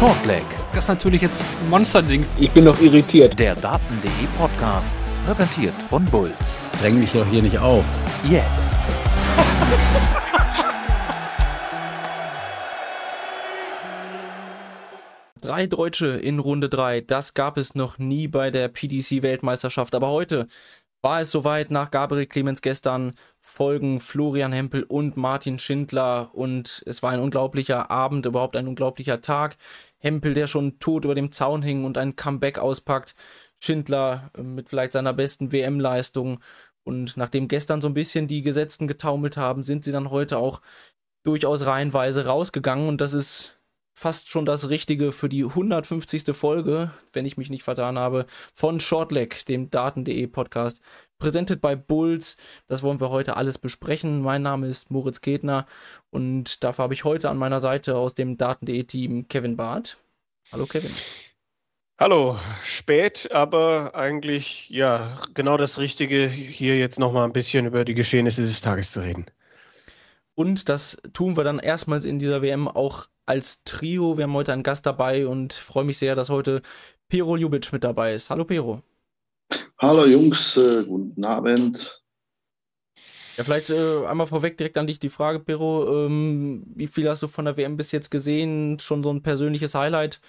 Shortleg. Das ist natürlich jetzt ein Monsterding. Ich bin noch irritiert. Der Daten.de Podcast. Präsentiert von Bulls. Dräng mich doch hier nicht auf. Jetzt. Drei Deutsche in Runde 3, das gab es noch nie bei der PDC-Weltmeisterschaft. Aber heute war es soweit. Nach Gabriel Clemens gestern folgen Florian Hempel und Martin Schindler. Und es war ein unglaublicher Abend, überhaupt ein unglaublicher Tag. Hempel, der schon tot über dem Zaun hing und ein Comeback auspackt. Schindler äh, mit vielleicht seiner besten WM-Leistung. Und nachdem gestern so ein bisschen die Gesetzten getaumelt haben, sind sie dann heute auch durchaus reihenweise rausgegangen. Und das ist fast schon das Richtige für die 150. Folge, wenn ich mich nicht vertan habe, von Shortleg, dem Daten.de Podcast. Präsentiert bei Bulls. Das wollen wir heute alles besprechen. Mein Name ist Moritz Ketner und dafür habe ich heute an meiner Seite aus dem Daten.de Team Kevin Barth. Hallo Kevin. Hallo, spät, aber eigentlich ja genau das Richtige, hier jetzt nochmal ein bisschen über die Geschehnisse des Tages zu reden. Und das tun wir dann erstmals in dieser WM auch als Trio. Wir haben heute einen Gast dabei und freue mich sehr, dass heute Pero Ljubic mit dabei ist. Hallo Pero. Hallo Jungs, äh, guten Abend. Ja, vielleicht äh, einmal vorweg direkt an dich die Frage, Pero. Ähm, wie viel hast du von der WM bis jetzt gesehen? Schon so ein persönliches Highlight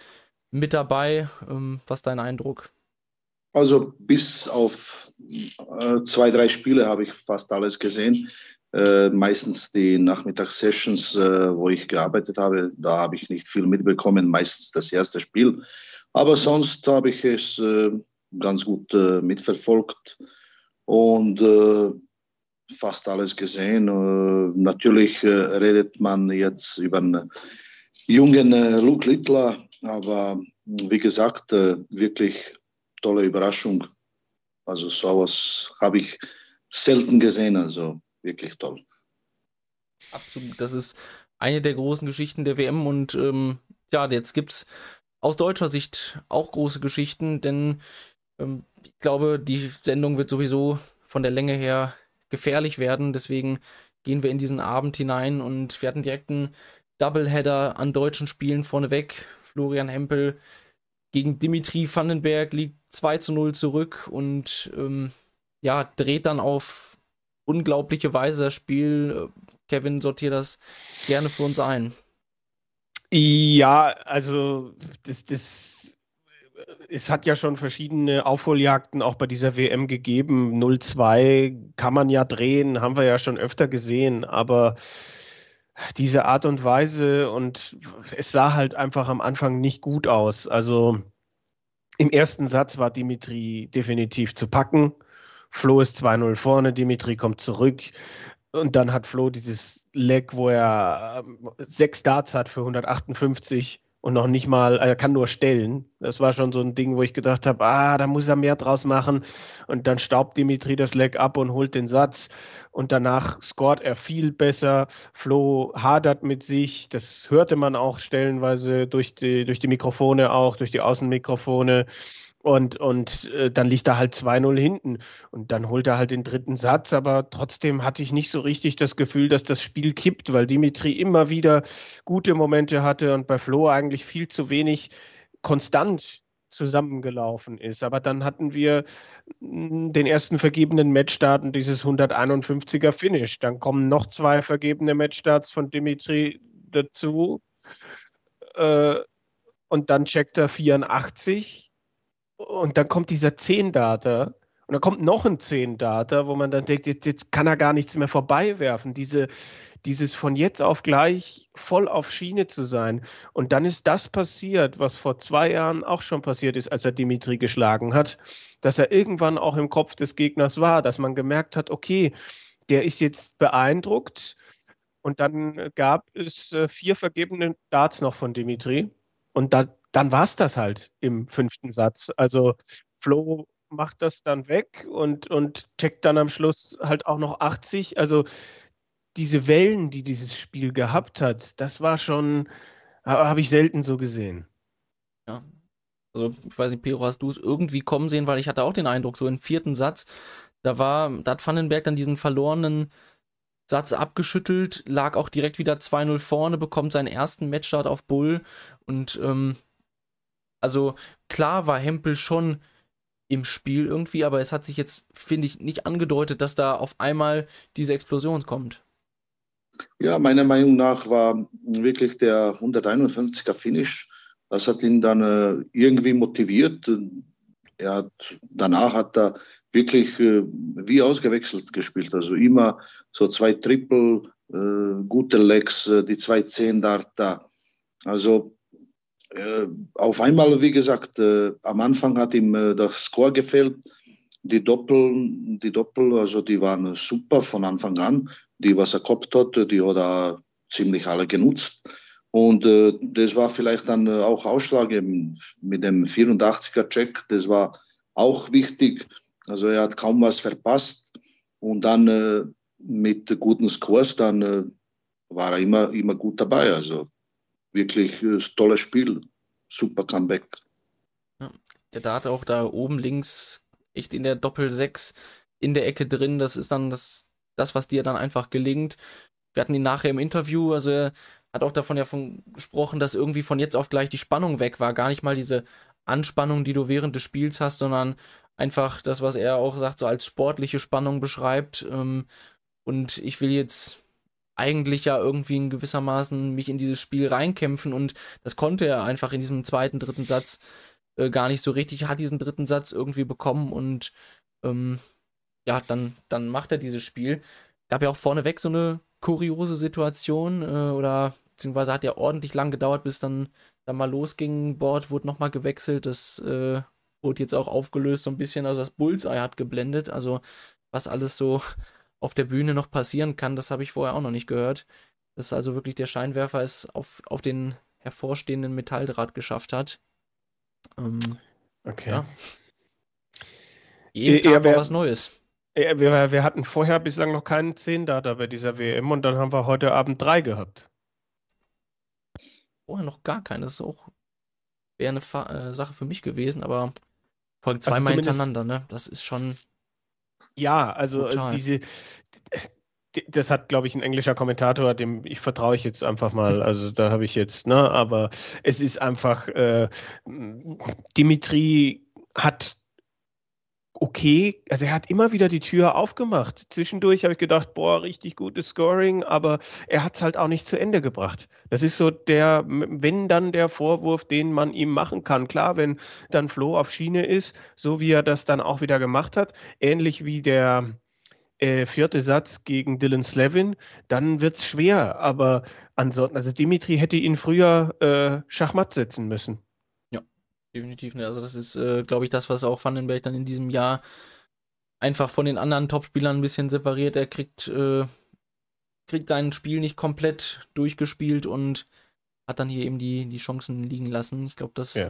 mit dabei. Ähm, was ist dein Eindruck? Also bis auf äh, zwei, drei Spiele habe ich fast alles gesehen. Äh, meistens die Nachmittagssessions, äh, wo ich gearbeitet habe, da habe ich nicht viel mitbekommen, meistens das erste Spiel. Aber sonst habe ich es äh, ganz gut äh, mitverfolgt und äh, fast alles gesehen. natürlich redet man jetzt über einen jungen Luke Littler, aber wie gesagt, wirklich tolle Überraschung. Also sowas habe ich selten gesehen. Also wirklich toll. Absolut, das ist eine der großen Geschichten der WM und ähm, ja, jetzt gibt es aus deutscher Sicht auch große Geschichten, denn ich glaube, die Sendung wird sowieso von der Länge her gefährlich werden. Deswegen gehen wir in diesen Abend hinein und wir hatten direkt einen Doubleheader an deutschen Spielen vorneweg. Florian Hempel gegen Dimitri Vandenberg liegt 2 zu 0 zurück und ähm, ja, dreht dann auf unglaubliche Weise das Spiel. Kevin, sortiert das gerne für uns ein. Ja, also das, das, es hat ja schon verschiedene Aufholjagden auch bei dieser WM gegeben. 0-2 kann man ja drehen, haben wir ja schon öfter gesehen, aber diese Art und Weise und es sah halt einfach am Anfang nicht gut aus. Also im ersten Satz war Dimitri definitiv zu packen. Flo ist 2-0 vorne, Dimitri kommt zurück. Und dann hat Flo dieses Leg, wo er ähm, sechs Darts hat für 158 und noch nicht mal, er kann nur stellen. Das war schon so ein Ding, wo ich gedacht habe, ah, da muss er mehr draus machen. Und dann staubt Dimitri das Leg ab und holt den Satz. Und danach scoret er viel besser. Flo hadert mit sich. Das hörte man auch stellenweise durch die, durch die Mikrofone auch, durch die Außenmikrofone. Und, und äh, dann liegt er halt 2-0 hinten. Und dann holt er halt den dritten Satz. Aber trotzdem hatte ich nicht so richtig das Gefühl, dass das Spiel kippt, weil Dimitri immer wieder gute Momente hatte und bei Flo eigentlich viel zu wenig konstant zusammengelaufen ist. Aber dann hatten wir hm, den ersten vergebenen Matchstart und dieses 151er Finish. Dann kommen noch zwei vergebene Matchstarts von Dimitri dazu. Äh, und dann checkt er 84 und dann kommt dieser 10-Data und dann kommt noch ein 10-Data, wo man dann denkt, jetzt, jetzt, kann er gar nichts mehr vorbeiwerfen. Diese, dieses von jetzt auf gleich voll auf Schiene zu sein. Und dann ist das passiert, was vor zwei Jahren auch schon passiert ist, als er Dimitri geschlagen hat, dass er irgendwann auch im Kopf des Gegners war, dass man gemerkt hat, okay, der ist jetzt beeindruckt. Und dann gab es äh, vier vergebene Darts noch von Dimitri. Und da, dann war es das halt im fünften Satz. Also Flo macht das dann weg und, und checkt dann am Schluss halt auch noch 80. Also diese Wellen, die dieses Spiel gehabt hat, das war schon, habe ich selten so gesehen. Ja. Also, ich weiß nicht, Pedro, hast du es irgendwie kommen sehen, weil ich hatte auch den Eindruck, so im vierten Satz, da war, da hat Vandenberg dann diesen verlorenen Satz abgeschüttelt, lag auch direkt wieder 2-0 vorne, bekommt seinen ersten Matchstart auf Bull und ähm, also klar war Hempel schon im Spiel irgendwie, aber es hat sich jetzt, finde ich, nicht angedeutet, dass da auf einmal diese Explosion kommt. Ja, meiner Meinung nach war wirklich der 151er Finish. Das hat ihn dann äh, irgendwie motiviert. Er hat, danach hat er wirklich äh, wie ausgewechselt gespielt. Also immer so zwei Triple, äh, gute Legs, äh, die zwei Zehn da. Also auf einmal, wie gesagt, äh, am Anfang hat ihm äh, das Score gefehlt. Die Doppel, die Doppel, also die waren super von Anfang an. Die, was er gehabt hat, die hat er ziemlich alle genutzt. Und äh, das war vielleicht dann auch ausschlaggebend mit dem 84er-Check. Das war auch wichtig. Also er hat kaum was verpasst. Und dann äh, mit guten Scores, dann äh, war er immer, immer gut dabei. Also wirklich äh, tolles Spiel. Super Comeback. Ja, der Dart auch da oben links, echt in der Doppel 6 in der Ecke drin. Das ist dann das, das, was dir dann einfach gelingt. Wir hatten ihn nachher im Interview, also er hat auch davon ja von gesprochen, dass irgendwie von jetzt auf gleich die Spannung weg war. Gar nicht mal diese Anspannung, die du während des Spiels hast, sondern einfach das, was er auch sagt, so als sportliche Spannung beschreibt. Ähm, und ich will jetzt eigentlich ja irgendwie in gewissermaßen mich in dieses Spiel reinkämpfen und das konnte er einfach in diesem zweiten, dritten Satz äh, gar nicht so richtig. Er hat diesen dritten Satz irgendwie bekommen und ähm, ja, dann, dann macht er dieses Spiel. Gab ja auch vorneweg so eine kuriose Situation äh, oder beziehungsweise hat ja ordentlich lang gedauert, bis dann, dann mal losging. Board wurde nochmal gewechselt, das äh, wurde jetzt auch aufgelöst so ein bisschen, also das Bullseye hat geblendet, also was alles so auf der Bühne noch passieren kann, das habe ich vorher auch noch nicht gehört. Dass also wirklich der Scheinwerfer es auf, auf den hervorstehenden Metalldraht geschafft hat. Ähm, okay. Ja. Jeden Tag war was Neues. Wir, wir, hatten vorher bislang noch keinen 10 Data bei dieser WM und dann haben wir heute Abend drei gehabt. Vorher noch gar keine. Das ist auch wäre eine Fa äh, Sache für mich gewesen, aber vor allem zweimal also hintereinander, ne? Das ist schon. Ja, also Total. diese, das hat, glaube ich, ein englischer Kommentator, dem ich vertraue ich jetzt einfach mal. Also da habe ich jetzt, ne, aber es ist einfach, äh, Dimitri hat okay, also er hat immer wieder die Tür aufgemacht. Zwischendurch habe ich gedacht, boah, richtig gutes Scoring, aber er hat es halt auch nicht zu Ende gebracht. Das ist so der, wenn dann der Vorwurf, den man ihm machen kann. Klar, wenn dann Flo auf Schiene ist, so wie er das dann auch wieder gemacht hat, ähnlich wie der äh, vierte Satz gegen Dylan Slevin, dann wird es schwer. Aber ansonsten, also Dimitri hätte ihn früher äh, Schachmatt setzen müssen. Definitiv, ne? Also das ist, äh, glaube ich, das, was auch Vandenberg dann in diesem Jahr einfach von den anderen Topspielern ein bisschen separiert. Er kriegt, äh, kriegt sein Spiel nicht komplett durchgespielt und hat dann hier eben die, die Chancen liegen lassen. Ich glaube, das ja.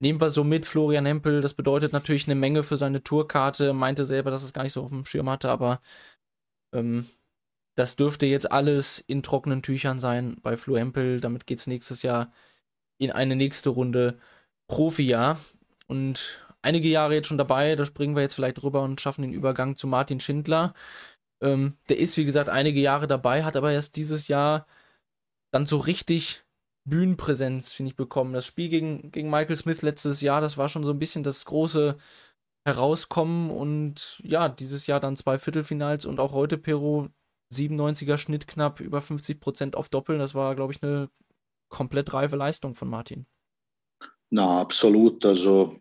nehmen wir so mit. Florian Hempel, das bedeutet natürlich eine Menge für seine Tourkarte. Meinte selber, dass es gar nicht so auf dem Schirm hatte, aber ähm, das dürfte jetzt alles in trockenen Tüchern sein bei Flo Hempel. Damit geht es nächstes Jahr in eine nächste Runde. Profi-Jahr und einige Jahre jetzt schon dabei. Da springen wir jetzt vielleicht drüber und schaffen den Übergang zu Martin Schindler. Ähm, der ist, wie gesagt, einige Jahre dabei, hat aber erst dieses Jahr dann so richtig Bühnenpräsenz, finde ich, bekommen. Das Spiel gegen, gegen Michael Smith letztes Jahr, das war schon so ein bisschen das große Herauskommen und ja, dieses Jahr dann zwei Viertelfinals und auch heute Peru 97er Schnitt knapp über 50% auf Doppeln. Das war, glaube ich, eine komplett reife Leistung von Martin. Na, absolut. Also,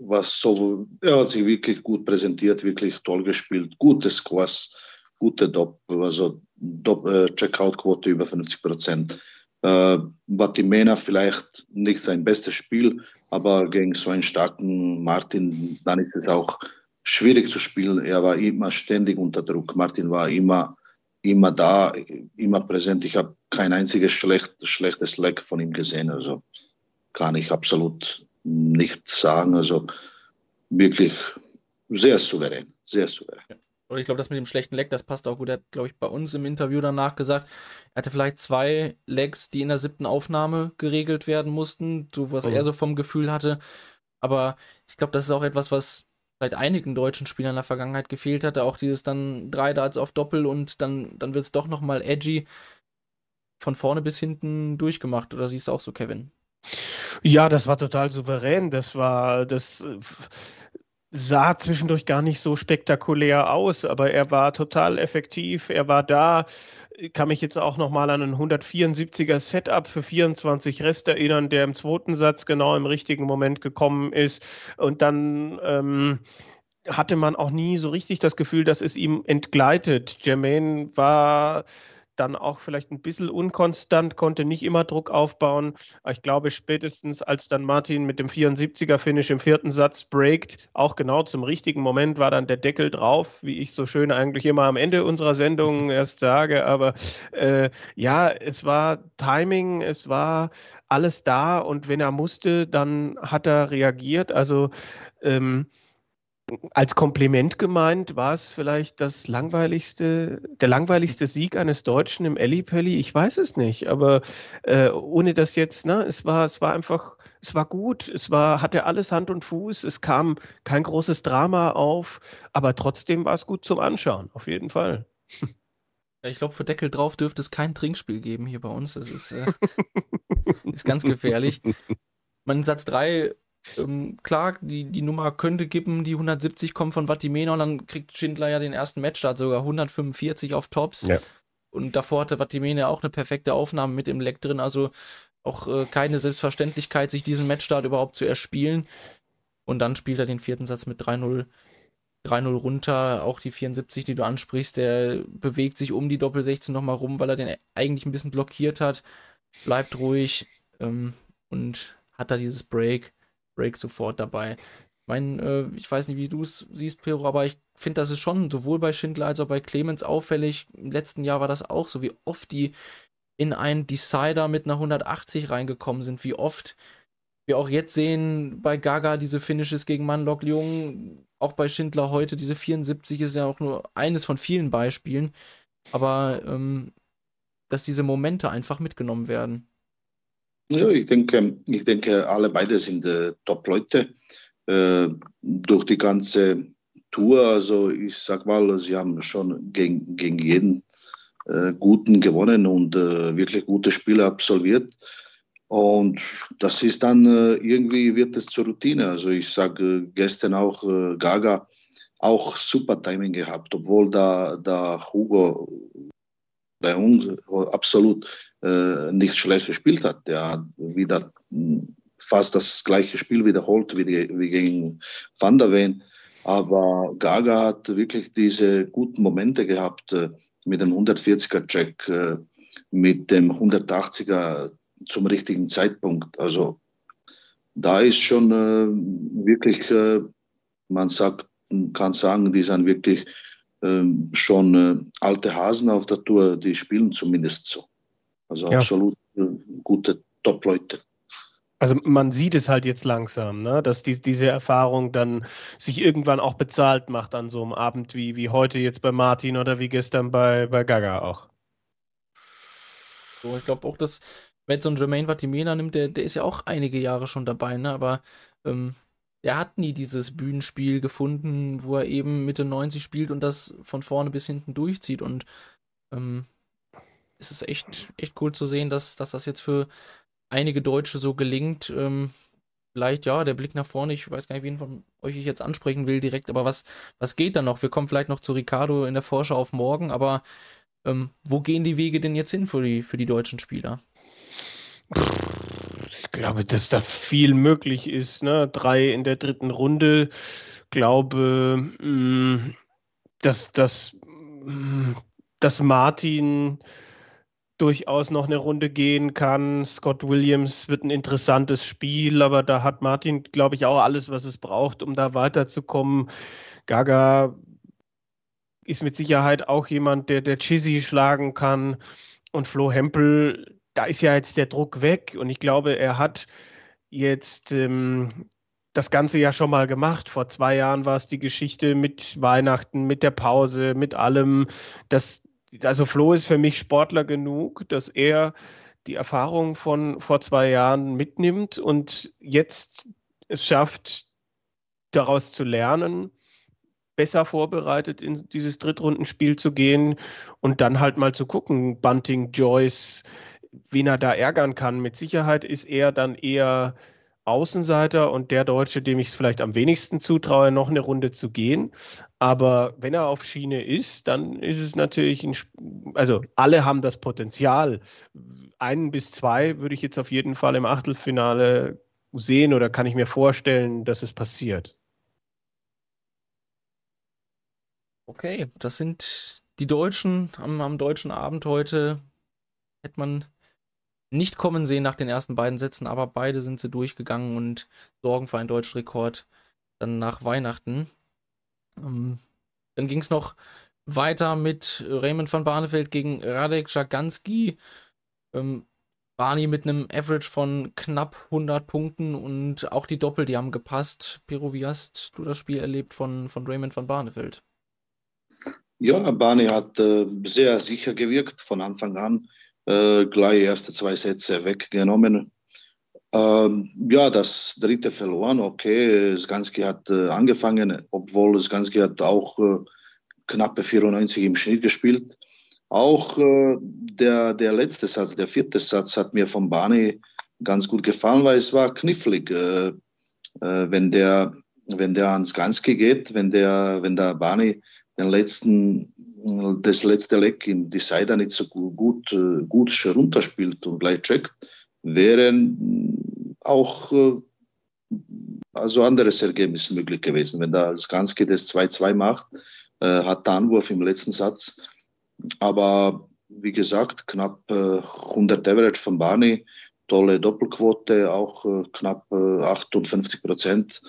was so, er hat sich wirklich gut präsentiert, wirklich toll gespielt. Gute Scores, gute Doppel, also äh, Checkout-Quote über 50 Prozent. Äh, Vatimena vielleicht nicht sein bestes Spiel, aber gegen so einen starken Martin, dann ist es auch schwierig zu spielen. Er war immer ständig unter Druck. Martin war immer, immer da, immer präsent. Ich habe kein einziges schlecht, schlechtes Leck von ihm gesehen. Also kann ich absolut nicht sagen. Also wirklich sehr souverän, sehr souverän. Ja. Und ich glaube, das mit dem schlechten Leck, das passt auch gut. Er hat, glaube ich, bei uns im Interview danach gesagt, er hatte vielleicht zwei Legs, die in der siebten Aufnahme geregelt werden mussten, so was oh. er so vom Gefühl hatte. Aber ich glaube, das ist auch etwas, was, vielleicht einigen deutschen Spielern in der Vergangenheit gefehlt hatte. Auch dieses dann drei Darts auf Doppel und dann, dann wird es doch nochmal edgy von vorne bis hinten durchgemacht. Oder siehst du auch so, Kevin? Ja, das war total souverän. Das war, das sah zwischendurch gar nicht so spektakulär aus, aber er war total effektiv. Er war da. Ich kann mich jetzt auch nochmal an einen 174er Setup für 24 Rest erinnern, der im zweiten Satz genau im richtigen Moment gekommen ist. Und dann ähm, hatte man auch nie so richtig das Gefühl, dass es ihm entgleitet. Jermaine war dann auch vielleicht ein bisschen unkonstant, konnte nicht immer Druck aufbauen. Aber ich glaube, spätestens als dann Martin mit dem 74er-Finish im vierten Satz breakt, auch genau zum richtigen Moment war dann der Deckel drauf, wie ich so schön eigentlich immer am Ende unserer Sendung erst sage. Aber äh, ja, es war Timing, es war alles da und wenn er musste, dann hat er reagiert. Also ähm, als Kompliment gemeint, war es vielleicht das langweiligste, der langweiligste Sieg eines Deutschen im Ellipelli? Ich weiß es nicht, aber äh, ohne das jetzt, ne, es war, es war einfach, es war gut, es war, hatte alles Hand und Fuß, es kam kein großes Drama auf, aber trotzdem war es gut zum Anschauen, auf jeden Fall. Ja, ich glaube, für Deckel drauf dürfte es kein Trinkspiel geben hier bei uns. Das ist, äh, ist ganz gefährlich. Man Satz 3 ähm, klar, die, die Nummer könnte kippen, die 170 kommen von Vatimena und dann kriegt Schindler ja den ersten Matchstart, sogar 145 auf Tops. Ja. Und davor hatte Vatimena auch eine perfekte Aufnahme mit im Leck drin, also auch äh, keine Selbstverständlichkeit, sich diesen Matchstart überhaupt zu erspielen. Und dann spielt er den vierten Satz mit 3-0 3-0 runter, auch die 74, die du ansprichst, der bewegt sich um die Doppel 16 nochmal rum, weil er den eigentlich ein bisschen blockiert hat, bleibt ruhig ähm, und hat da dieses Break. Break sofort dabei. Ich meine, äh, ich weiß nicht, wie du es siehst, Pero, aber ich finde, das ist schon sowohl bei Schindler als auch bei Clemens auffällig. Im letzten Jahr war das auch so, wie oft die in einen Decider mit einer 180 reingekommen sind, wie oft wir auch jetzt sehen bei Gaga diese Finishes gegen Manlock Jung, auch bei Schindler heute, diese 74 ist ja auch nur eines von vielen Beispielen, aber ähm, dass diese Momente einfach mitgenommen werden. Ja, ich denke, ich denke, alle beide sind äh, Top-Leute äh, durch die ganze Tour. Also ich sag mal, sie haben schon gegen, gegen jeden äh, Guten gewonnen und äh, wirklich gute Spiele absolviert. Und das ist dann äh, irgendwie wird es zur Routine. Also ich sage gestern auch äh, Gaga auch super Timing gehabt, obwohl da, da Hugo Leung absolut äh, nicht schlecht gespielt hat. Der hat wieder fast das gleiche Spiel wiederholt wie, die, wie gegen Van der Ven. Aber Gaga hat wirklich diese guten Momente gehabt äh, mit dem 140er Check, äh, mit dem 180er zum richtigen Zeitpunkt. Also da ist schon äh, wirklich, äh, man sagt, kann sagen, die sind wirklich ähm, schon alte Hasen auf der Tour, die spielen zumindest so. Also ja. absolut gute Top-Leute. Also man sieht es halt jetzt langsam, ne? dass die, diese Erfahrung dann sich irgendwann auch bezahlt macht an so einem Abend wie, wie heute jetzt bei Martin oder wie gestern bei, bei Gaga auch. So, ich glaube auch, dass wenn so ein Jermaine Vatimena nimmt, der, der ist ja auch einige Jahre schon dabei, ne? aber ähm, er hat nie dieses Bühnenspiel gefunden, wo er eben Mitte 90 spielt und das von vorne bis hinten durchzieht. Und ähm, es ist echt, echt cool zu sehen, dass, dass das jetzt für einige Deutsche so gelingt. Ähm, vielleicht, ja, der Blick nach vorne, ich weiß gar nicht, wen von euch ich jetzt ansprechen will direkt, aber was, was geht da noch? Wir kommen vielleicht noch zu Ricardo in der Vorschau auf morgen, aber ähm, wo gehen die Wege denn jetzt hin für die, für die deutschen Spieler? Ich glaube, dass da viel möglich ist. Ne? Drei in der dritten Runde. Glaube, mm, dass, dass, mm, dass Martin durchaus noch eine Runde gehen kann. Scott Williams wird ein interessantes Spiel, aber da hat Martin, glaube ich, auch alles, was es braucht, um da weiterzukommen. Gaga ist mit Sicherheit auch jemand, der der Chizzy schlagen kann. Und Flo Hempel, da ist ja jetzt der Druck weg und ich glaube, er hat jetzt ähm, das Ganze ja schon mal gemacht. Vor zwei Jahren war es die Geschichte mit Weihnachten, mit der Pause, mit allem. Das, also Flo ist für mich Sportler genug, dass er die Erfahrung von vor zwei Jahren mitnimmt und jetzt es schafft, daraus zu lernen, besser vorbereitet in dieses Drittrundenspiel zu gehen und dann halt mal zu gucken, Bunting, Joyce, wen er da ärgern kann. Mit Sicherheit ist er dann eher Außenseiter und der Deutsche, dem ich es vielleicht am wenigsten zutraue, noch eine Runde zu gehen. Aber wenn er auf Schiene ist, dann ist es natürlich ein, also alle haben das Potenzial. Einen bis zwei würde ich jetzt auf jeden Fall im Achtelfinale sehen oder kann ich mir vorstellen, dass es passiert. Okay, das sind die Deutschen am, am deutschen Abend heute. Hätte man nicht kommen sehen nach den ersten beiden Sätzen, aber beide sind sie durchgegangen und sorgen für einen deutschen Rekord dann nach Weihnachten. Ähm, dann ging es noch weiter mit Raymond van Barneveld gegen Radek Jaganski. Ähm, Barney mit einem Average von knapp 100 Punkten und auch die Doppel, die haben gepasst. Pero, wie hast du das Spiel erlebt von, von Raymond van Barneveld? Ja, Barney hat äh, sehr sicher gewirkt von Anfang an äh, gleich erste zwei Sätze weggenommen. Ähm, ja, das dritte verloren, okay. Sganski hat äh, angefangen, obwohl Sganski hat auch äh, knappe 94 im Schnitt gespielt. Auch äh, der, der letzte Satz, der vierte Satz hat mir von Barney ganz gut gefallen, weil es war knifflig. Äh, äh, wenn der, wenn der ans Ganski geht, wenn der, wenn der Barney den letzten das letzte Leck in die Seite nicht so gut, äh, gut runterspielt und gleich checkt, wären auch äh, also anderes Ergebnis möglich gewesen. Wenn da das Ganze das 2-2 macht, äh, hat der Anwurf im letzten Satz. Aber wie gesagt, knapp 100 Average von Barney, tolle Doppelquote, auch knapp 58 Prozent.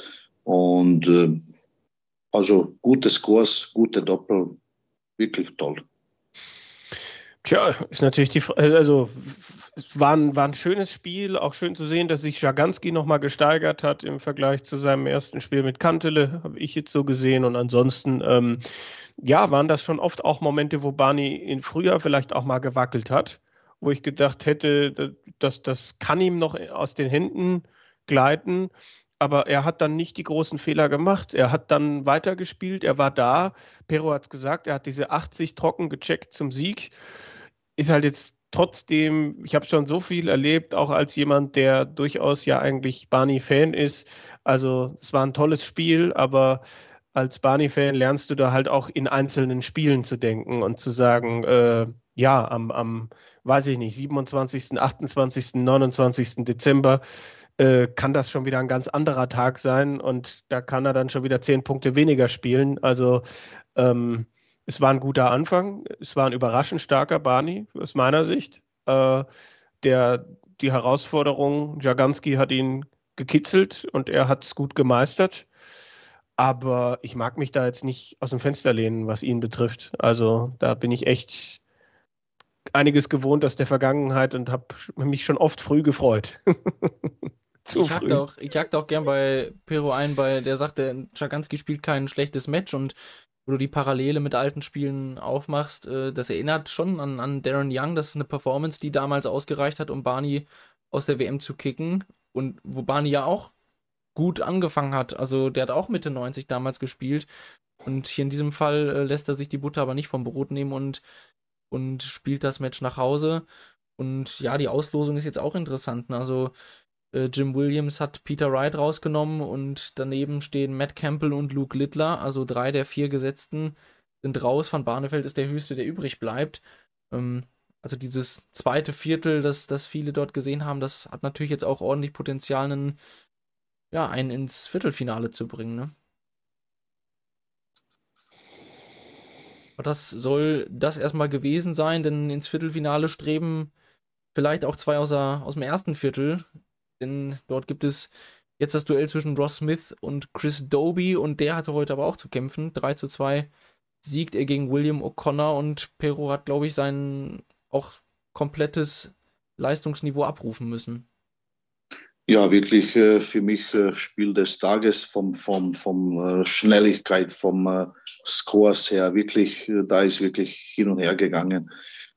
Und also gute Scores, gute Doppel, wirklich toll. Tja, ist natürlich die Frage, also es war ein, war ein schönes Spiel, auch schön zu sehen, dass sich Jaganski nochmal gesteigert hat im Vergleich zu seinem ersten Spiel mit Kantele, habe ich jetzt so gesehen. Und ansonsten, ähm, ja, waren das schon oft auch Momente, wo Barney in Frühjahr vielleicht auch mal gewackelt hat, wo ich gedacht hätte, dass das kann ihm noch aus den Händen gleiten aber er hat dann nicht die großen Fehler gemacht. Er hat dann weitergespielt, er war da. Pero hat es gesagt, er hat diese 80 trocken gecheckt zum Sieg. Ist halt jetzt trotzdem, ich habe schon so viel erlebt, auch als jemand, der durchaus ja eigentlich Barney-Fan ist. Also es war ein tolles Spiel, aber als Barney-Fan lernst du da halt auch in einzelnen Spielen zu denken und zu sagen, äh, ja, am, am, weiß ich nicht, 27., 28., 29. Dezember äh, kann das schon wieder ein ganz anderer Tag sein und da kann er dann schon wieder zehn Punkte weniger spielen. Also ähm, es war ein guter Anfang, es war ein überraschend starker Barney aus meiner Sicht. Äh, der die Herausforderung, Jaganski hat ihn gekitzelt und er hat es gut gemeistert. Aber ich mag mich da jetzt nicht aus dem Fenster lehnen, was ihn betrifft. Also da bin ich echt einiges gewohnt aus der Vergangenheit und habe mich schon oft früh gefreut. Zu ich jagte auch, ich jagte auch gern bei Pero ein, bei der sagte, Schaganski spielt kein schlechtes Match und wo du die Parallele mit alten Spielen aufmachst, äh, das erinnert schon an, an Darren Young. Das ist eine Performance, die damals ausgereicht hat, um Barney aus der WM zu kicken. Und wo Barney ja auch gut angefangen hat. Also der hat auch Mitte 90 damals gespielt. Und hier in diesem Fall äh, lässt er sich die Butter aber nicht vom Brot nehmen und, und spielt das Match nach Hause. Und ja, die Auslosung ist jetzt auch interessant. Ne? Also äh, Jim Williams hat Peter Wright rausgenommen und daneben stehen Matt Campbell und Luke Littler, also drei der vier Gesetzten sind raus. Van Barneveld ist der höchste, der übrig bleibt. Ähm, also dieses zweite Viertel, das, das viele dort gesehen haben, das hat natürlich jetzt auch ordentlich Potenzial, einen, ja, einen ins Viertelfinale zu bringen. Ne? Aber das soll das erstmal gewesen sein, denn ins Viertelfinale streben vielleicht auch zwei aus, der, aus dem ersten Viertel denn dort gibt es jetzt das Duell zwischen Ross Smith und Chris Doby und der hatte heute aber auch zu kämpfen. 3 zu 2 siegt er gegen William O'Connor und Pero hat, glaube ich, sein auch komplettes Leistungsniveau abrufen müssen. Ja, wirklich äh, für mich äh, Spiel des Tages vom, vom, vom äh, Schnelligkeit, vom äh, Scores her. Wirklich, äh, da ist wirklich hin und her gegangen.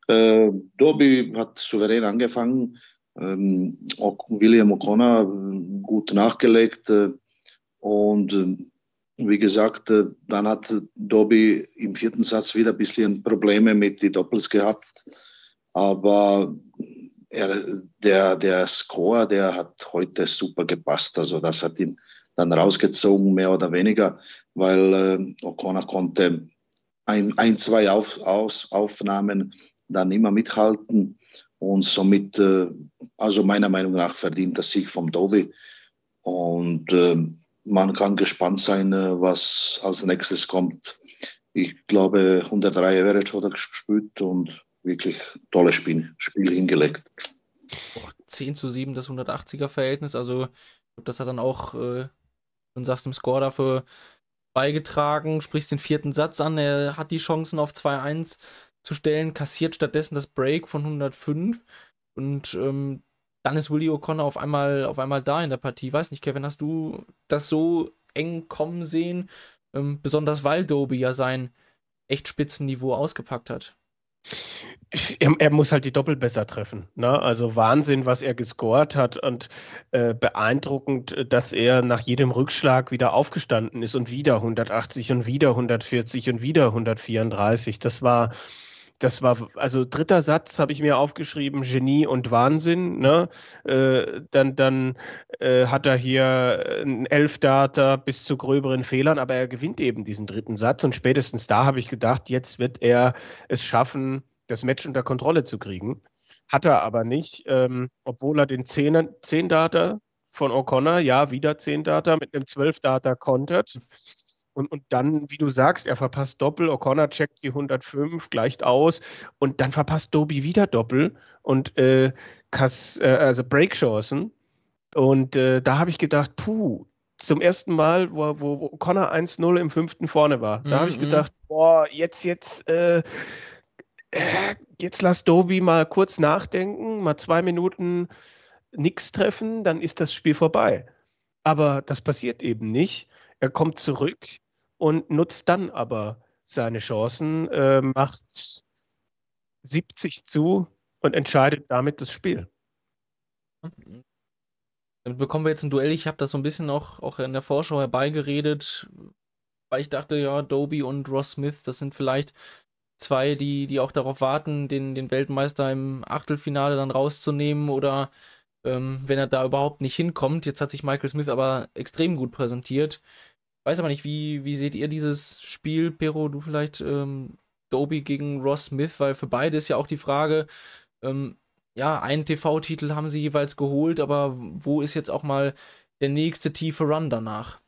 Äh, Doby hat souverän angefangen, ähm, William O'Connor äh, gut nachgelegt äh, und äh, wie gesagt, dann hat Dobi im vierten Satz wieder ein bisschen Probleme mit den Doppels gehabt. Aber er, der, der Score, der hat heute super gepasst. Also das hat ihn dann rausgezogen, mehr oder weniger, weil äh, O'Connor konnte ein, ein zwei Auf, Aus, Aufnahmen dann immer mithalten und somit, äh, also meiner Meinung nach, verdient der Sieg vom Dobi. Und äh, man kann gespannt sein, äh, was als nächstes kommt. Ich glaube, 103 Average hat er gespielt und wirklich tolles Spiel, Spiel hingelegt. 10 zu 7 das 180er Verhältnis, also das hat dann auch, äh, du sagst im Score dafür beigetragen, sprichst den vierten Satz an, er hat die Chancen auf 2-1 zu stellen, kassiert stattdessen das Break von 105 und ähm, dann ist Willie O'Connor auf einmal, auf einmal da in der Partie. Weiß nicht, Kevin, hast du das so eng kommen sehen? Ähm, besonders weil Doby ja sein echt Spitzenniveau ausgepackt hat. Er, er, muss halt die Doppel besser treffen. Ne? Also Wahnsinn, was er gescored hat und äh, beeindruckend, dass er nach jedem Rückschlag wieder aufgestanden ist und wieder 180 und wieder 140 und wieder 134. Das war das war, also dritter Satz habe ich mir aufgeschrieben, Genie und Wahnsinn. Ne? Äh, dann dann äh, hat er hier ein Elfdata bis zu gröberen Fehlern, aber er gewinnt eben diesen dritten Satz und spätestens da habe ich gedacht, jetzt wird er es schaffen, das Match unter Kontrolle zu kriegen. Hat er aber nicht, ähm, obwohl er den 10 Data von O'Connor, ja, wieder 10 Data mit einem 12 Data kontert. Und, und dann, wie du sagst, er verpasst Doppel, O'Connor checkt die 105, gleicht aus und dann verpasst Doby wieder Doppel und äh, Kass, äh, also Breakchancen. Und äh, da habe ich gedacht, puh, zum ersten Mal, wo, wo O'Connor 1-0 im fünften vorne war, da habe ich mhm, gedacht, mhm. boah, jetzt, jetzt, äh, äh, jetzt lass Doby mal kurz nachdenken, mal zwei Minuten nichts treffen, dann ist das Spiel vorbei. Aber das passiert eben nicht. Er kommt zurück, und nutzt dann aber seine Chancen, äh, macht 70 zu und entscheidet damit das Spiel. Damit bekommen wir jetzt ein Duell. Ich habe das so ein bisschen auch, auch in der Vorschau herbeigeredet, weil ich dachte, ja, Doby und Ross Smith, das sind vielleicht zwei, die, die auch darauf warten, den, den Weltmeister im Achtelfinale dann rauszunehmen oder ähm, wenn er da überhaupt nicht hinkommt. Jetzt hat sich Michael Smith aber extrem gut präsentiert. Weiß aber nicht, wie, wie seht ihr dieses Spiel, Pero, du vielleicht, ähm, Doby gegen Ross Smith, weil für beide ist ja auch die Frage, ähm, ja, einen TV-Titel haben sie jeweils geholt, aber wo ist jetzt auch mal der nächste tiefe Run danach?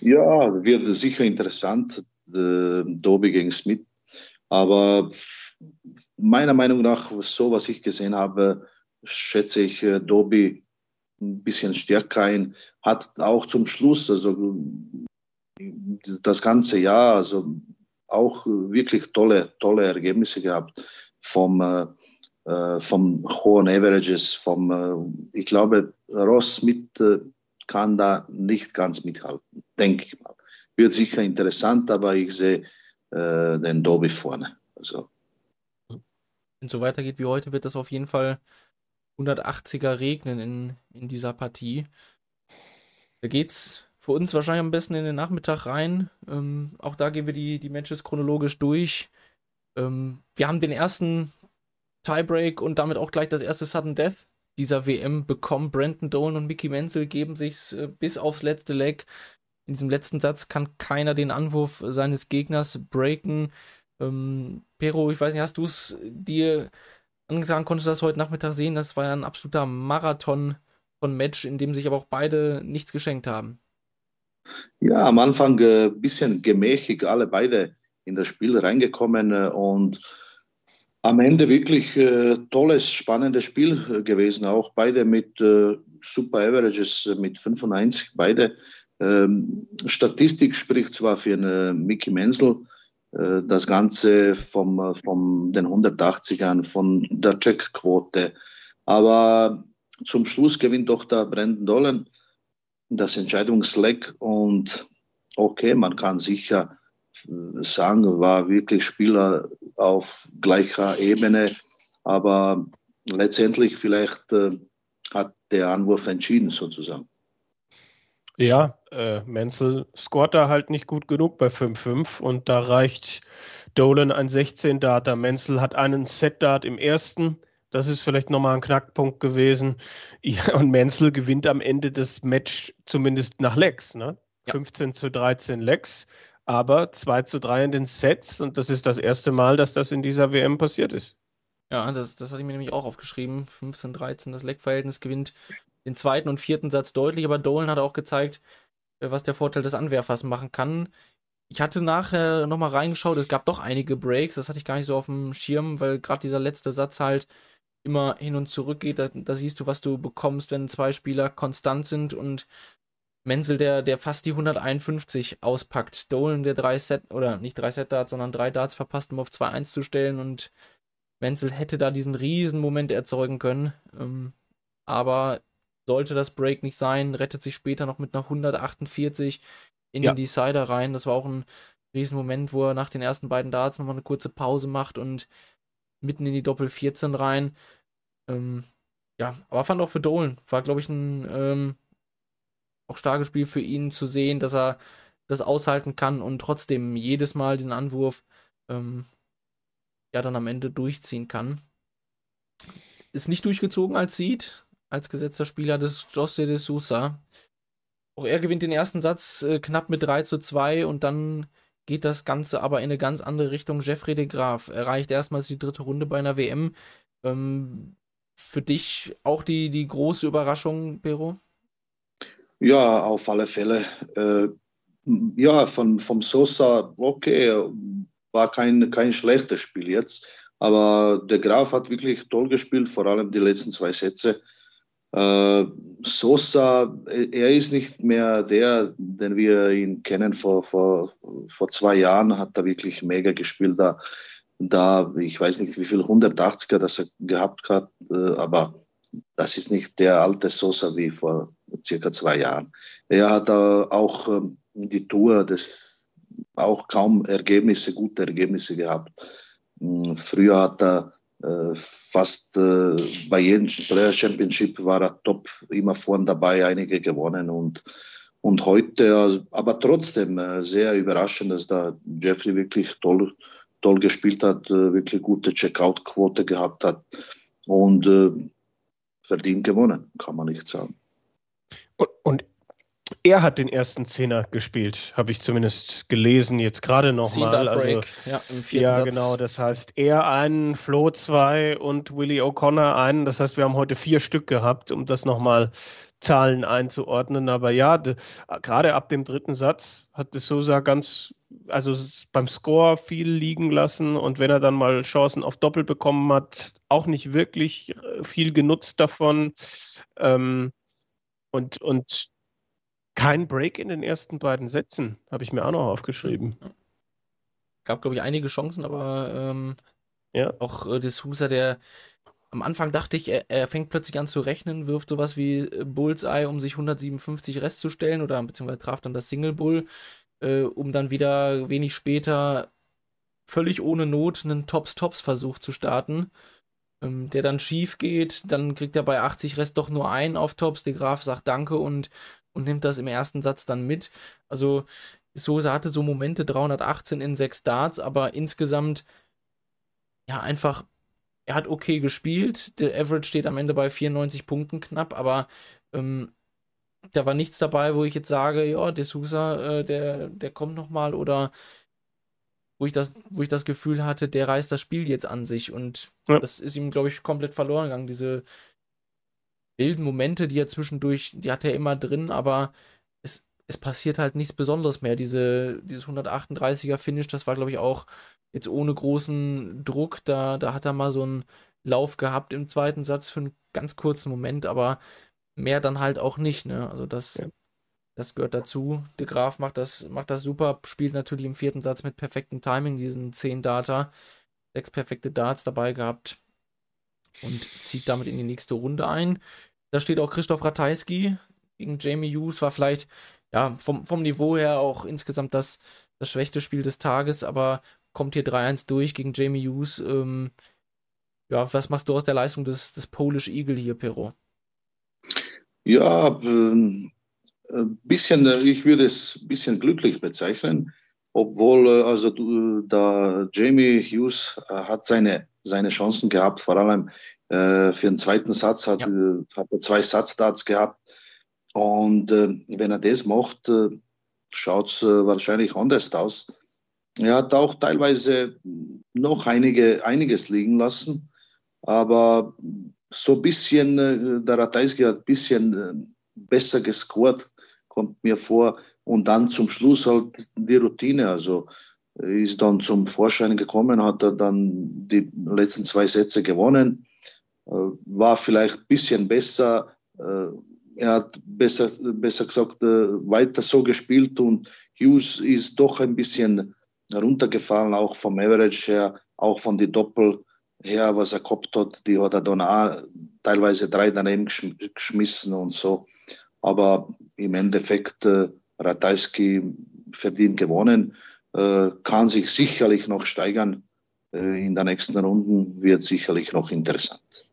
Ja, wird sicher interessant, äh, Doby gegen Smith. Aber meiner Meinung nach, so was ich gesehen habe, schätze ich äh, Doby ein bisschen stärker ein, hat auch zum Schluss, also das ganze Jahr, also auch wirklich tolle, tolle Ergebnisse gehabt vom, äh, vom hohen Averages, vom, äh, ich glaube, Ross mit äh, kann da nicht ganz mithalten, denke ich mal. Wird sicher interessant, aber ich sehe äh, den Doby vorne. Also. Wenn es so weitergeht wie heute, wird das auf jeden Fall 180er regnen in, in dieser Partie. Da geht's für uns wahrscheinlich am besten in den Nachmittag rein. Ähm, auch da gehen wir die, die Matches chronologisch durch. Ähm, wir haben den ersten Tiebreak und damit auch gleich das erste Sudden Death dieser WM bekommen. Brandon Dolan und Mickey Menzel geben sich äh, bis aufs letzte Leg. In diesem letzten Satz kann keiner den Anwurf seines Gegners breaken. Ähm, Pero, ich weiß nicht, hast du es dir angetan, konntest du das heute Nachmittag sehen. Das war ja ein absoluter Marathon von Match, in dem sich aber auch beide nichts geschenkt haben. Ja, am Anfang ein äh, bisschen gemächig, alle beide in das Spiel reingekommen äh, und am Ende wirklich äh, tolles, spannendes Spiel äh, gewesen. Auch beide mit äh, super Averages, äh, mit 95, beide. Ähm, Statistik spricht zwar für eine Mickey Menzel, das Ganze vom, vom den 180ern, von der Checkquote. Aber zum Schluss gewinnt doch der Brandon Dolan das Entscheidungsleck und okay, man kann sicher sagen, war wirklich Spieler auf gleicher Ebene, aber letztendlich vielleicht äh, hat der Anwurf entschieden sozusagen. Ja, äh, Menzel scoret da halt nicht gut genug bei 5-5 und da reicht Dolan ein 16-Data. Menzel hat einen Set-Dart im ersten. Das ist vielleicht nochmal ein Knackpunkt gewesen. Ja, und Menzel gewinnt am Ende des Match zumindest nach Lex. Ne? Ja. 15 zu 13 Lex, aber 2 zu 3 in den Sets. Und das ist das erste Mal, dass das in dieser WM passiert ist. Ja, das, das hatte ich mir nämlich auch aufgeschrieben. 15, 13, das Leck-Verhältnis gewinnt den zweiten und vierten Satz deutlich, aber Dolan hat auch gezeigt, äh, was der Vorteil des Anwerfers machen kann. Ich hatte nachher nochmal reingeschaut, es gab doch einige Breaks, das hatte ich gar nicht so auf dem Schirm, weil gerade dieser letzte Satz halt immer hin und zurück geht. Da, da, siehst du, was du bekommst, wenn zwei Spieler konstant sind und Menzel, der, der fast die 151 auspackt. Dolan, der drei Set, oder nicht drei Set Darts, sondern drei Darts verpasst, um auf 2-1 zu stellen und Menzel hätte da diesen riesen Moment erzeugen können. Ähm, aber sollte das Break nicht sein, rettet sich später noch mit einer 148 in ja. den Decider rein. Das war auch ein Riesenmoment, wo er nach den ersten beiden Darts nochmal eine kurze Pause macht und mitten in die Doppel 14 rein. Ähm, ja, aber fand auch für Dolan, war glaube ich ein ähm, auch starkes Spiel für ihn zu sehen, dass er das aushalten kann und trotzdem jedes Mal den Anwurf ähm, ja dann am Ende durchziehen kann. Ist nicht durchgezogen als Seed, als gesetzter Spieler des José de Sousa. Auch er gewinnt den ersten Satz äh, knapp mit 3 zu 2 und dann geht das Ganze aber in eine ganz andere Richtung. Jeffrey de Graaf erreicht erstmals die dritte Runde bei einer WM. Ähm, für dich auch die, die große Überraschung, Pero? Ja, auf alle Fälle. Äh, ja, von, vom Sosa, okay, war kein, kein schlechtes Spiel jetzt. Aber der Graf hat wirklich toll gespielt, vor allem die letzten zwei Sätze. Äh, Sosa, er ist nicht mehr der, den wir ihn kennen. Vor, vor, vor zwei Jahren hat er wirklich mega gespielt. Da, da ich weiß nicht, wie viel 180er das er gehabt hat, äh, aber das ist nicht der alte Sosa wie vor circa zwei Jahren. Er hat auch ähm, die Tour des auch kaum Ergebnisse, gute Ergebnisse gehabt. Hm, früher hat er äh, fast äh, bei jedem Player Championship war er top, immer vorn dabei, einige gewonnen und, und heute, also, aber trotzdem äh, sehr überraschend, dass da Jeffrey wirklich toll, toll gespielt hat, wirklich gute Checkout-Quote gehabt hat und verdient gewonnen, kann man nicht sagen. Und, und er hat den ersten Zehner gespielt, habe ich zumindest gelesen, jetzt gerade nochmal. Also, ja, im vierten ja Satz. genau. Das heißt, er einen, Flo zwei und Willie O'Connor einen. Das heißt, wir haben heute vier Stück gehabt, um das nochmal Zahlen einzuordnen. Aber ja, gerade ab dem dritten Satz hat de Sousa ganz, also beim Score viel liegen lassen und wenn er dann mal Chancen auf Doppel bekommen hat, auch nicht wirklich äh, viel genutzt davon. Ähm, und, und kein Break in den ersten beiden Sätzen, habe ich mir auch noch aufgeschrieben. Gab, glaube ich, einige Chancen, aber ähm, ja. auch äh, D'Souza, der am Anfang dachte ich, er, er, fängt plötzlich an zu rechnen, wirft sowas wie äh, Bullseye, um sich 157 Rest zu stellen, oder beziehungsweise traf dann das Single Bull, äh, um dann wieder wenig später völlig ohne Not einen Tops-Tops-Versuch zu starten, ähm, der dann schief geht. Dann kriegt er bei 80 Rest doch nur einen auf Tops. Der Graf sagt Danke und und nimmt das im ersten Satz dann mit. Also Sosa hatte so Momente 318 in sechs Darts, aber insgesamt ja einfach, er hat okay gespielt. Der Average steht am Ende bei 94 Punkten knapp, aber ähm, da war nichts dabei, wo ich jetzt sage, ja, der Sousa, äh, der, der kommt nochmal oder wo ich, das, wo ich das Gefühl hatte, der reißt das Spiel jetzt an sich und ja. das ist ihm, glaube ich, komplett verloren gegangen, diese wilden Momente, die er zwischendurch, die hat er immer drin, aber es, es passiert halt nichts Besonderes mehr. Diese, dieses 138er Finish, das war, glaube ich, auch jetzt ohne großen Druck. Da, da hat er mal so einen Lauf gehabt im zweiten Satz für einen ganz kurzen Moment, aber mehr dann halt auch nicht. Ne? Also das, ja. das gehört dazu. De Graf macht das, macht das super, spielt natürlich im vierten Satz mit perfektem Timing, diesen 10 Data, sechs perfekte Darts dabei gehabt und zieht damit in die nächste Runde ein. Da steht auch Christoph Ratajski gegen Jamie Hughes, war vielleicht ja, vom, vom Niveau her auch insgesamt das, das schwächste Spiel des Tages, aber kommt hier 3-1 durch gegen Jamie Hughes. Ähm, ja, was machst du aus der Leistung des, des Polish Eagle hier, Pero? Ja, ähm, ein bisschen, ich würde es ein bisschen glücklich bezeichnen, obwohl also da Jamie Hughes hat seine, seine Chancen gehabt, vor allem äh, für den zweiten Satz hat, ja. hat er zwei Satzstarts gehabt. Und äh, wenn er das macht, äh, schaut es äh, wahrscheinlich anders aus. Er hat auch teilweise noch einige, einiges liegen lassen, aber so ein bisschen, äh, der Ratajski hat ein bisschen äh, besser gescored, kommt mir vor. Und dann zum Schluss halt die Routine. Also ist dann zum Vorschein gekommen, hat er dann die letzten zwei Sätze gewonnen, war vielleicht ein bisschen besser. Er hat besser, besser gesagt weiter so gespielt und Hughes ist doch ein bisschen runtergefallen, auch vom Average her, auch von den Doppel her, was er gehabt hat. Die hat er dann auch teilweise drei daneben geschmissen und so. Aber im Endeffekt, äh, Ratajski verdient gewonnen, äh, kann sich sicherlich noch steigern. Äh, in der nächsten Runde wird sicherlich noch interessant.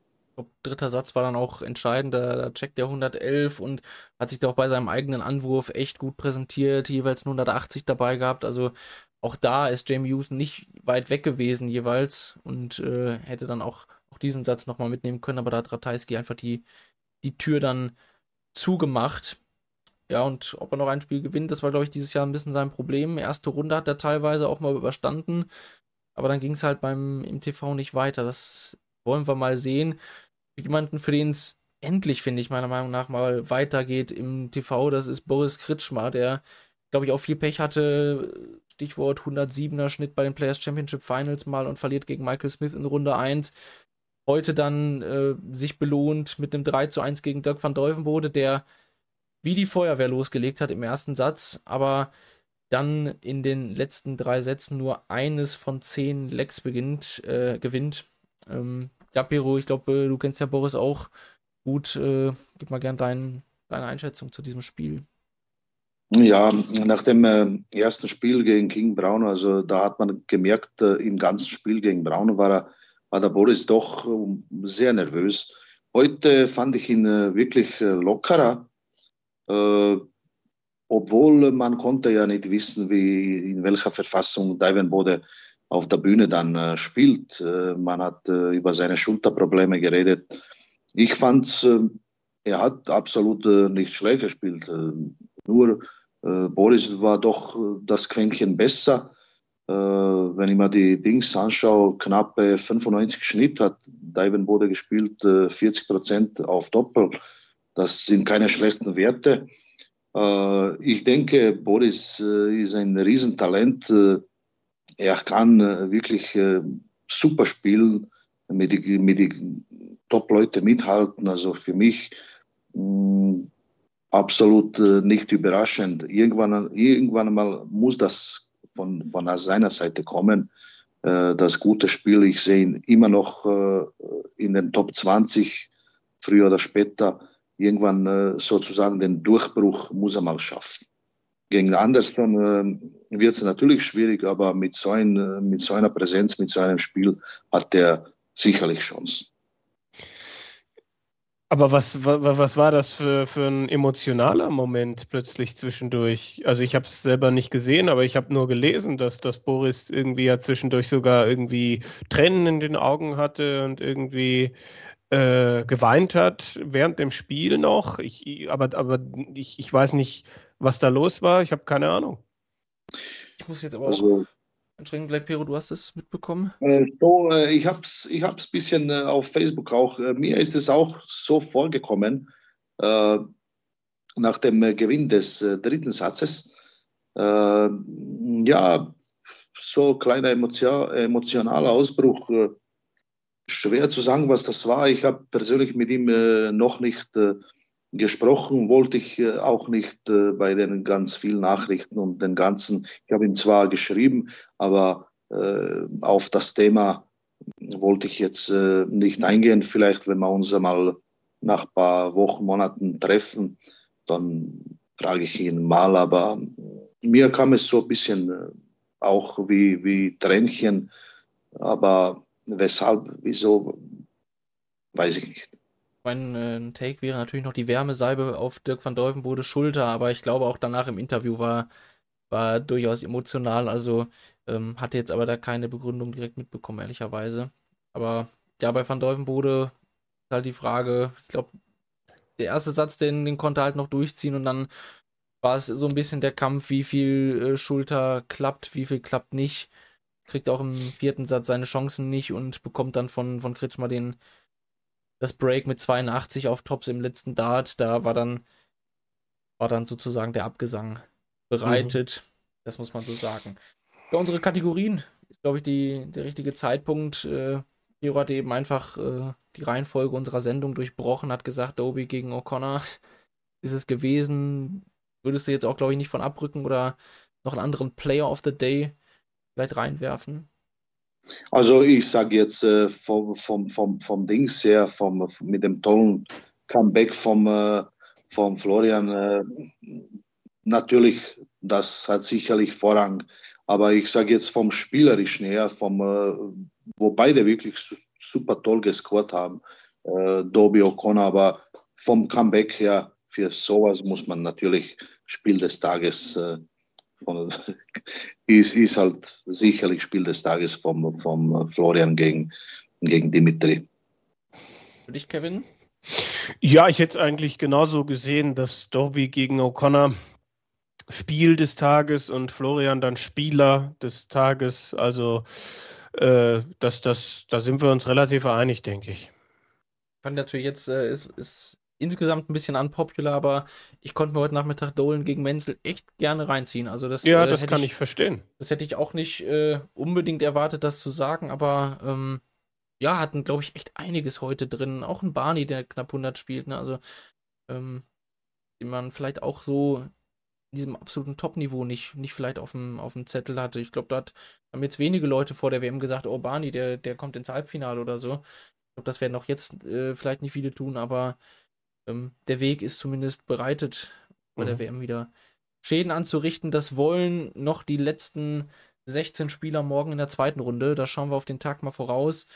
Dritter Satz war dann auch entscheidend. Da, da checkt er 111 und hat sich da auch bei seinem eigenen Anwurf echt gut präsentiert, jeweils 180 dabei gehabt. Also auch da ist Jamie Hughes nicht weit weg gewesen jeweils und äh, hätte dann auch, auch diesen Satz nochmal mitnehmen können, aber da hat Ratajski einfach die, die Tür dann zugemacht. Ja, und ob er noch ein Spiel gewinnt, das war, glaube ich, dieses Jahr ein bisschen sein Problem. Erste Runde hat er teilweise auch mal überstanden, aber dann ging es halt beim im TV nicht weiter. Das wollen wir mal sehen. Jemanden, für den es endlich, finde ich, meiner Meinung nach mal weitergeht im TV, das ist Boris Kritschmer, der, glaube ich, auch viel Pech hatte Stichwort 107er Schnitt bei den Players Championship Finals mal und verliert gegen Michael Smith in Runde 1. Heute dann äh, sich belohnt mit einem 3 zu 1 gegen Dirk van Deuvenbode, der wie die Feuerwehr losgelegt hat im ersten Satz, aber dann in den letzten drei Sätzen nur eines von zehn Lecks beginnt, äh, gewinnt. Ähm, ja, Pero, ich glaube, du kennst ja Boris auch gut. Äh, gib mal gern dein, deine Einschätzung zu diesem Spiel. Ja, nach dem äh, ersten Spiel gegen King Brown, also da hat man gemerkt, äh, im ganzen Spiel gegen Brown war, war der Boris doch äh, sehr nervös. Heute fand ich ihn äh, wirklich äh, lockerer, äh, obwohl man konnte ja nicht wissen, wie, in welcher Verfassung Bode auf der Bühne dann spielt. man hat über seine Schulterprobleme geredet. Ich fand, er hat absolut nicht schlecht gespielt. nur äh, Boris war doch äh, das Quäntchen besser. Äh, wenn ich mir die Dings anschaue, knappe 95 Schnitt hat Bode gespielt, 40 Prozent auf Doppel. Das sind keine schlechten Werte. ich denke, Boris ist ein Riesentalent. er kann wirklich super spielen, mit den mit die Top-Leuten mithalten. Also für mich mm, absolut äh, nicht überraschend. Irgendwann, irgendwann mal muss das von, von seiner Seite kommen. Äh, das gute Spiel, ich sehe ihn immer noch äh, in den Top 20, früher oder später. Irgendwann äh, sozusagen den Durchbruch muss er mal schaffen. Gegen Anderson äh, wird es natürlich schwierig, aber mit so, ein, äh, mit so einer Präsenz, mit so einem Spiel hat er sicherlich Chancen. Aber was, was, was war das für, für ein emotionaler Moment plötzlich zwischendurch? Also ich habe es selber nicht gesehen, aber ich habe nur gelesen, dass, dass Boris irgendwie ja zwischendurch sogar irgendwie Tränen in den Augen hatte und irgendwie äh, geweint hat während dem Spiel noch. Ich, aber aber ich, ich weiß nicht, was da los war. Ich habe keine Ahnung. Ich muss jetzt aber also, Entschuldigung, Black Pero, du hast es mitbekommen? Äh, so, äh, ich habe es ich hab's ein bisschen äh, auf Facebook auch. Äh, mir ist es auch so vorgekommen, äh, nach dem äh, Gewinn des dritten Satzes. ja, so kleiner emotion, emotionaler Ausbruch. Schwer zu sagen, was das war. Ich habe persönlich mit ihm noch nicht gesprochen wollte ich äh, auch nicht äh, bei den ganz vielen Nachrichten und den ganzen. Ich habe ihm zwar geschrieben, aber äh, auf das Thema wollte ich jetzt äh, nicht eingehen. Vielleicht, wenn wir uns einmal nach ein paar Wochen, Monaten treffen, dann frage ich ihn mal. Aber mir kam es so ein bisschen äh, auch wie, wie Tränchen. Aber weshalb, wieso, weiß ich nicht. Mein äh, Take wäre natürlich noch die Wärmesalbe auf Dirk van Dolvenbode Schulter, aber ich glaube auch danach im Interview war, war durchaus emotional. Also ähm, hatte jetzt aber da keine Begründung direkt mitbekommen, ehrlicherweise. Aber ja, bei van Dolvenbode ist halt die Frage, ich glaube, der erste Satz, den, den konnte er halt noch durchziehen und dann war es so ein bisschen der Kampf, wie viel äh, Schulter klappt, wie viel klappt nicht. Kriegt auch im vierten Satz seine Chancen nicht und bekommt dann von, von Kretschmer den, das Break mit 82 auf Tops im letzten Dart. Da war dann, war dann sozusagen der Abgesang bereitet. Mhm. Das muss man so sagen. Für unsere Kategorien ist, glaube ich, die, der richtige Zeitpunkt. Äh, Hero hat eben einfach äh, die Reihenfolge unserer Sendung durchbrochen, hat gesagt, Doby gegen O'Connor ist es gewesen würdest du jetzt auch, glaube ich, nicht von abrücken oder noch einen anderen Player of the Day vielleicht reinwerfen? Also ich sage jetzt äh, vom, vom, vom, vom Dings her, vom, mit dem tollen Comeback vom, äh, vom Florian, äh, natürlich, das hat sicherlich Vorrang. Aber ich sage jetzt vom Spielerischen her, vom, äh, wo beide wirklich super toll gescored haben, äh, Dobi O'Connor, aber vom Comeback her für sowas muss man natürlich Spiel des Tages äh, von, ist, ist halt sicherlich Spiel des Tages vom, vom Florian gegen, gegen Dimitri. Für dich, Kevin? Ja, ich hätte es eigentlich genauso gesehen, dass Dobby gegen O'Connor Spiel des Tages und Florian dann Spieler des Tages. Also äh, das, das, da sind wir uns relativ einig, denke ich. Ich fand natürlich jetzt äh, ist, ist insgesamt ein bisschen unpopular, aber ich konnte mir heute Nachmittag Dolan gegen Menzel echt gerne reinziehen. Also das, ja, äh, das kann ich, ich, verstehen. Das hätte ich auch nicht äh, unbedingt erwartet, das zu sagen, aber ähm, ja, hatten, glaube ich, echt einiges heute drin. Auch ein Barney, der knapp 100 spielt, ne? also ähm, den man vielleicht auch so in diesem absoluten Top-Niveau nicht, nicht vielleicht auf dem, auf dem Zettel hatte. Ich glaube, da haben jetzt wenige Leute vor der WM gesagt, oh, Barney, der, der kommt ins Halbfinale oder so. Ich glaube, das werden auch jetzt äh, vielleicht nicht viele tun, aber ähm, der Weg ist zumindest bereitet, bei mhm. der WM wieder Schäden anzurichten. Das wollen noch die letzten 16 Spieler morgen in der zweiten Runde. Da schauen wir auf den Tag mal voraus.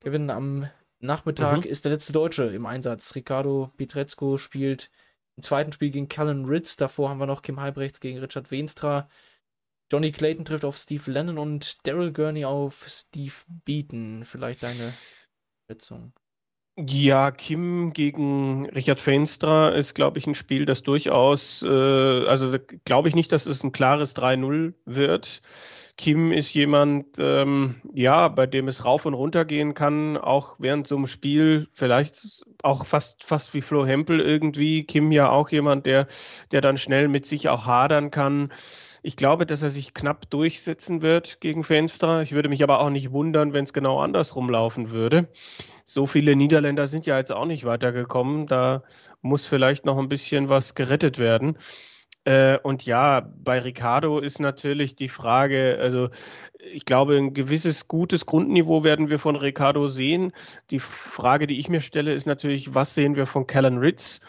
Kevin, am Nachmittag mhm. ist der letzte Deutsche im Einsatz. Ricardo Pietrezco spielt im zweiten Spiel gegen Callan Ritz. Davor haben wir noch Kim Halbrechts gegen Richard Wenstra. Johnny Clayton trifft auf Steve Lennon und Daryl Gurney auf Steve Beaton. Vielleicht deine Schätzung. Ja, Kim gegen Richard Feenstra ist, glaube ich, ein Spiel, das durchaus, äh, also glaube ich nicht, dass es ein klares 3-0 wird. Kim ist jemand, ähm, ja, bei dem es rauf und runter gehen kann, auch während so einem Spiel, vielleicht auch fast, fast wie Flo Hempel irgendwie. Kim ja auch jemand, der, der dann schnell mit sich auch hadern kann. Ich glaube, dass er sich knapp durchsetzen wird gegen Fenster. Ich würde mich aber auch nicht wundern, wenn es genau andersrum laufen würde. So viele Niederländer sind ja jetzt auch nicht weitergekommen. Da muss vielleicht noch ein bisschen was gerettet werden. Äh, und ja, bei Ricardo ist natürlich die Frage, also ich glaube, ein gewisses gutes Grundniveau werden wir von Ricardo sehen. Die Frage, die ich mir stelle, ist natürlich, was sehen wir von Callan Ritz?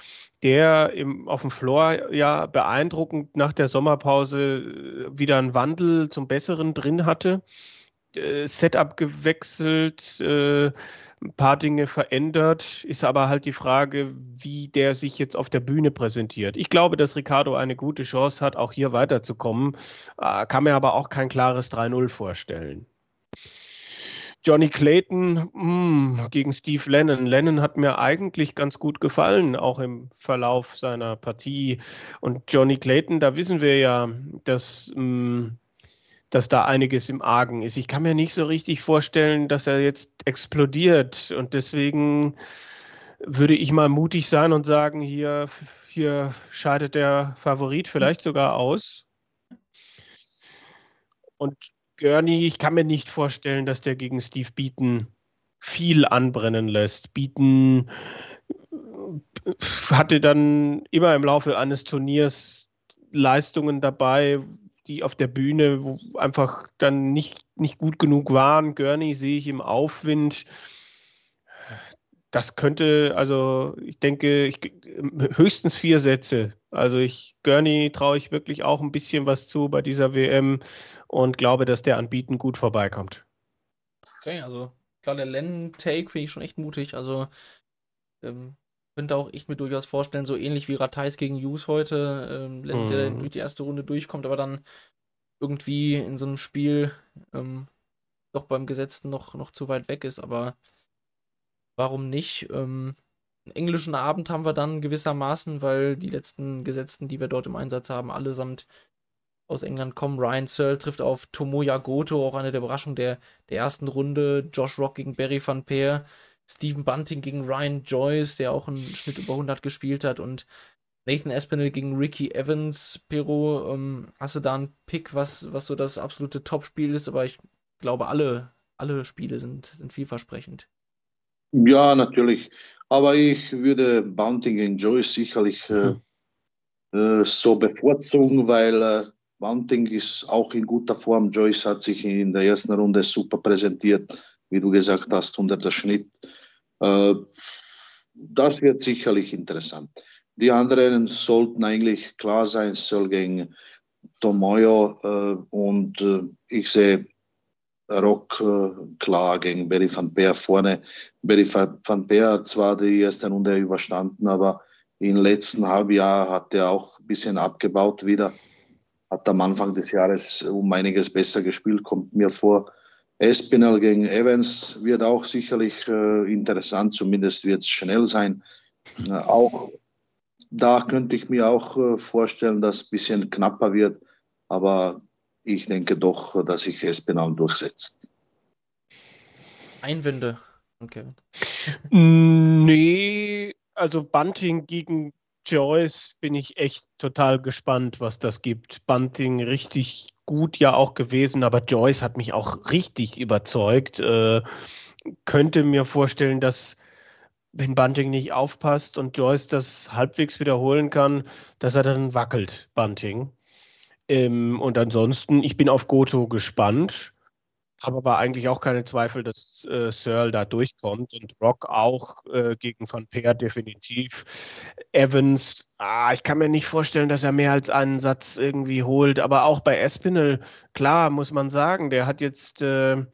Der im, auf dem Floor ja beeindruckend nach der Sommerpause äh, wieder einen Wandel zum Besseren drin hatte. Äh, Setup gewechselt, äh, ein paar Dinge verändert, ist aber halt die Frage, wie der sich jetzt auf der Bühne präsentiert. Ich glaube, dass Ricardo eine gute Chance hat, auch hier weiterzukommen, kann mir aber auch kein klares 3-0 vorstellen. Johnny Clayton mh, hm, gegen Steve Lennon. Lennon hat mir eigentlich ganz gut gefallen, auch im Verlauf seiner Partie. Und Johnny Clayton, da wissen wir ja, dass, mh, hm, dass da einiges im Argen ist. Ich kann mir nicht so richtig vorstellen, dass er jetzt explodiert. Und deswegen würde ich mal mutig sein und sagen, hier, hier scheidet der Favorit vielleicht sogar aus. Und Gurney, ich kann mir nicht vorstellen, dass der gegen Steve Beaton viel anbrennen lässt. Beaton äh, hatte dann immer im Laufe eines Turniers Leistungen dabei, die auf der Bühne einfach dann nicht, nicht gut genug waren. Gurney sehe ich im Aufwind das könnte, also ich denke, ich, höchstens vier Sätze. Also ich, Gurney traue ich wirklich auch ein bisschen was zu bei dieser WM und glaube, dass der Anbieten gut vorbeikommt. Okay, also klar, der Len-Take finde ich schon echt mutig. Also ähm, könnte auch ich mir durchaus vorstellen, so ähnlich wie Ratais gegen Hughes heute, ähm, mhm. der durch die erste Runde durchkommt, aber dann irgendwie in so einem Spiel ähm, doch beim Gesetzten noch, noch zu weit weg ist, aber warum nicht? Ähm, einen englischen Abend haben wir dann gewissermaßen, weil die letzten Gesetzten, die wir dort im Einsatz haben, allesamt aus England kommen. Ryan Searle trifft auf Tomoya Goto, auch eine der Überraschungen der, der ersten Runde. Josh Rock gegen Barry van Peer. Stephen Bunting gegen Ryan Joyce, der auch einen Schnitt über 100 gespielt hat. Und Nathan Espinel gegen Ricky Evans. Pero, ähm, hast du da einen Pick, was, was so das absolute Topspiel ist? Aber ich glaube, alle, alle Spiele sind, sind vielversprechend. Ja, natürlich. Aber ich würde Bunting gegen Joyce sicherlich äh, hm. äh, so bevorzugen, weil äh, Bunting ist auch in guter Form. Joyce hat sich in der ersten Runde super präsentiert, wie du gesagt hast, unter der Schnitt. Äh, das wird sicherlich interessant. Die anderen sollten eigentlich klar sein, es soll gegen Tomoyo äh, und ich sehe Rock äh, klar gegen Berry van Peer vorne. Berry van Peer hat zwar die erste Runde überstanden, aber im letzten Halbjahr hat er auch ein bisschen abgebaut wieder. Hat am Anfang des Jahres um einiges besser gespielt, kommt mir vor. Espinel gegen Evans wird auch sicherlich äh, interessant, zumindest wird es schnell sein. Äh, auch da könnte ich mir auch äh, vorstellen, dass es ein bisschen knapper wird, aber ich denke doch, dass sich Espinal durchsetzt. Einwände. Okay. Nee, also Bunting gegen Joyce bin ich echt total gespannt, was das gibt. Bunting richtig gut ja auch gewesen, aber Joyce hat mich auch richtig überzeugt. Äh, könnte mir vorstellen, dass wenn Bunting nicht aufpasst und Joyce das halbwegs wiederholen kann, dass er dann wackelt, Bunting. Ähm, und ansonsten, ich bin auf Goto gespannt. Habe aber eigentlich auch keine Zweifel, dass äh, Searle da durchkommt und Rock auch äh, gegen Van Peer definitiv. Evans, ah, ich kann mir nicht vorstellen, dass er mehr als einen Satz irgendwie holt, aber auch bei Espinel, klar, muss man sagen, der hat jetzt, äh,